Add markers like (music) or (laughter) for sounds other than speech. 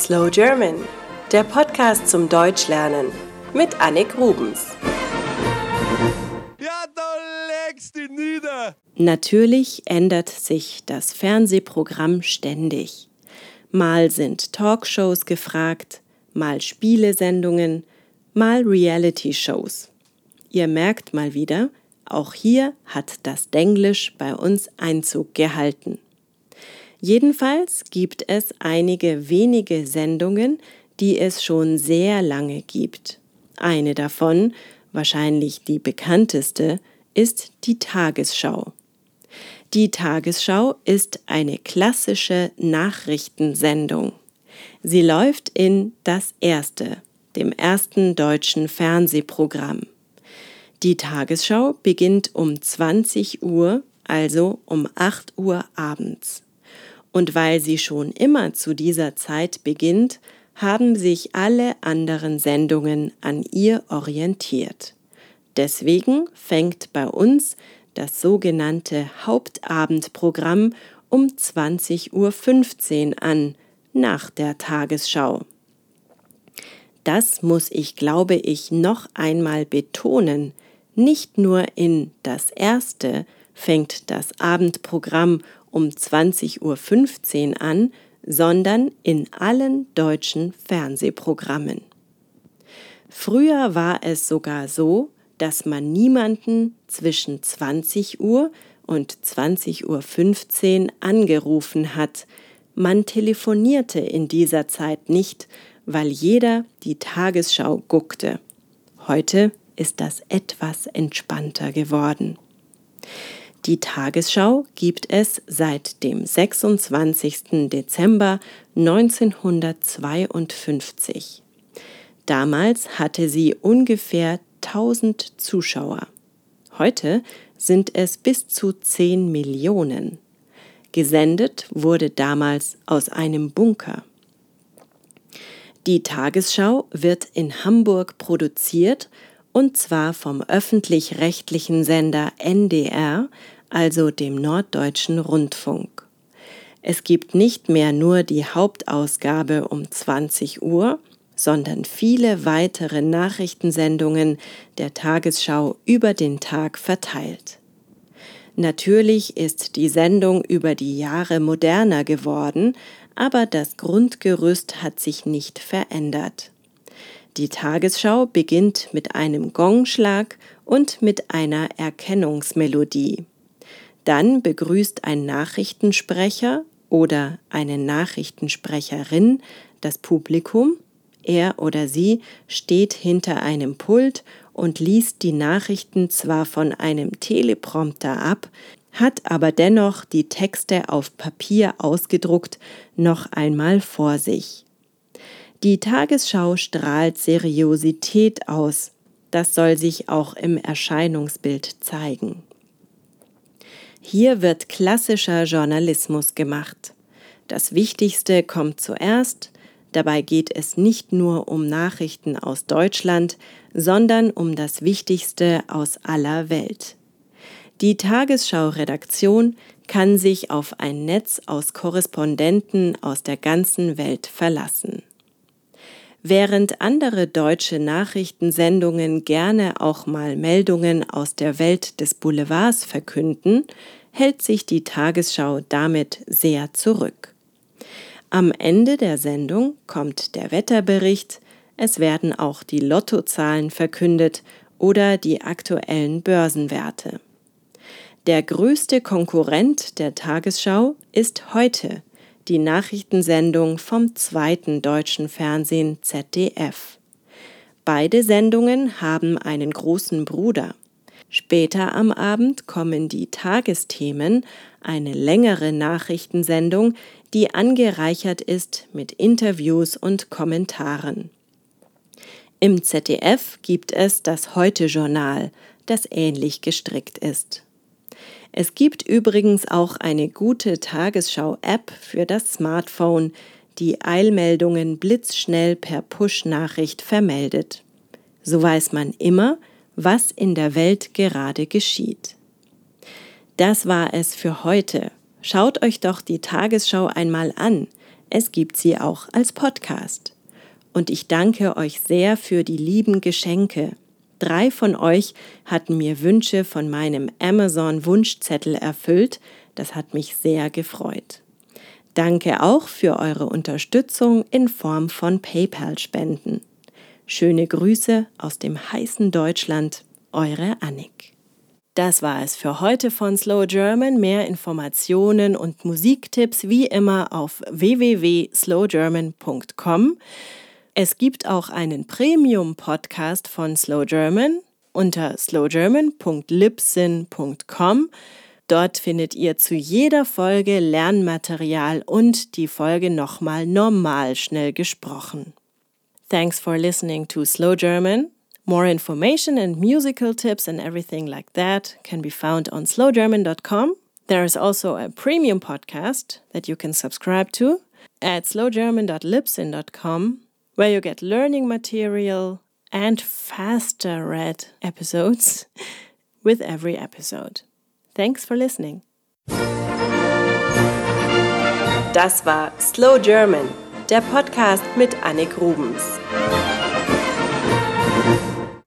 Slow German, der Podcast zum Deutschlernen mit Annik Rubens. Ja, da legst du nieder. Natürlich ändert sich das Fernsehprogramm ständig. Mal sind Talkshows gefragt, mal Spielesendungen, mal Reality-Shows. Ihr merkt mal wieder, auch hier hat das Denglisch bei uns Einzug gehalten. Jedenfalls gibt es einige wenige Sendungen, die es schon sehr lange gibt. Eine davon, wahrscheinlich die bekannteste, ist die Tagesschau. Die Tagesschau ist eine klassische Nachrichtensendung. Sie läuft in Das Erste, dem ersten deutschen Fernsehprogramm. Die Tagesschau beginnt um 20 Uhr, also um 8 Uhr abends. Und weil sie schon immer zu dieser Zeit beginnt, haben sich alle anderen Sendungen an ihr orientiert. Deswegen fängt bei uns das sogenannte Hauptabendprogramm um 20.15 Uhr an, nach der Tagesschau. Das muss ich, glaube ich, noch einmal betonen. Nicht nur in das erste fängt das Abendprogramm um 20.15 Uhr an, sondern in allen deutschen Fernsehprogrammen. Früher war es sogar so, dass man niemanden zwischen 20 Uhr und 20.15 Uhr angerufen hat. Man telefonierte in dieser Zeit nicht, weil jeder die Tagesschau guckte. Heute ist das etwas entspannter geworden. Die Tagesschau gibt es seit dem 26. Dezember 1952. Damals hatte sie ungefähr 1000 Zuschauer. Heute sind es bis zu 10 Millionen. Gesendet wurde damals aus einem Bunker. Die Tagesschau wird in Hamburg produziert und zwar vom öffentlich-rechtlichen Sender NDR, also dem Norddeutschen Rundfunk. Es gibt nicht mehr nur die Hauptausgabe um 20 Uhr, sondern viele weitere Nachrichtensendungen der Tagesschau über den Tag verteilt. Natürlich ist die Sendung über die Jahre moderner geworden, aber das Grundgerüst hat sich nicht verändert. Die Tagesschau beginnt mit einem Gongschlag und mit einer Erkennungsmelodie. Dann begrüßt ein Nachrichtensprecher oder eine Nachrichtensprecherin das Publikum. Er oder sie steht hinter einem Pult und liest die Nachrichten zwar von einem Teleprompter ab, hat aber dennoch die Texte auf Papier ausgedruckt noch einmal vor sich. Die Tagesschau strahlt Seriosität aus. Das soll sich auch im Erscheinungsbild zeigen. Hier wird klassischer Journalismus gemacht. Das Wichtigste kommt zuerst, dabei geht es nicht nur um Nachrichten aus Deutschland, sondern um das Wichtigste aus aller Welt. Die Tagesschau-Redaktion kann sich auf ein Netz aus Korrespondenten aus der ganzen Welt verlassen. Während andere deutsche Nachrichtensendungen gerne auch mal Meldungen aus der Welt des Boulevards verkünden, hält sich die Tagesschau damit sehr zurück. Am Ende der Sendung kommt der Wetterbericht, es werden auch die Lottozahlen verkündet oder die aktuellen Börsenwerte. Der größte Konkurrent der Tagesschau ist heute die Nachrichtensendung vom zweiten deutschen Fernsehen ZDF. Beide Sendungen haben einen großen Bruder. Später am Abend kommen die Tagesthemen, eine längere Nachrichtensendung, die angereichert ist mit Interviews und Kommentaren. Im ZDF gibt es das Heute-Journal, das ähnlich gestrickt ist. Es gibt übrigens auch eine gute Tagesschau-App für das Smartphone, die Eilmeldungen blitzschnell per Push-Nachricht vermeldet. So weiß man immer, was in der Welt gerade geschieht. Das war es für heute. Schaut euch doch die Tagesschau einmal an. Es gibt sie auch als Podcast. Und ich danke euch sehr für die lieben Geschenke. Drei von euch hatten mir Wünsche von meinem Amazon Wunschzettel erfüllt. Das hat mich sehr gefreut. Danke auch für eure Unterstützung in Form von PayPal-Spenden. Schöne Grüße aus dem heißen Deutschland, eure Annik. Das war es für heute von Slow German. Mehr Informationen und Musiktipps wie immer auf www.slowgerman.com. Es gibt auch einen Premium-Podcast von Slow German unter slowgerman.libsyn.com. Dort findet ihr zu jeder Folge Lernmaterial und die Folge nochmal normal schnell gesprochen. Thanks for listening to Slow German. More information and musical tips and everything like that can be found on slowgerman.com. There is also a premium podcast that you can subscribe to at slowgerman.libsyn.com, where you get learning material and faster read episodes (laughs) with every episode. Thanks for listening. Das war Slow German, der Podcast mit Annik Rubens.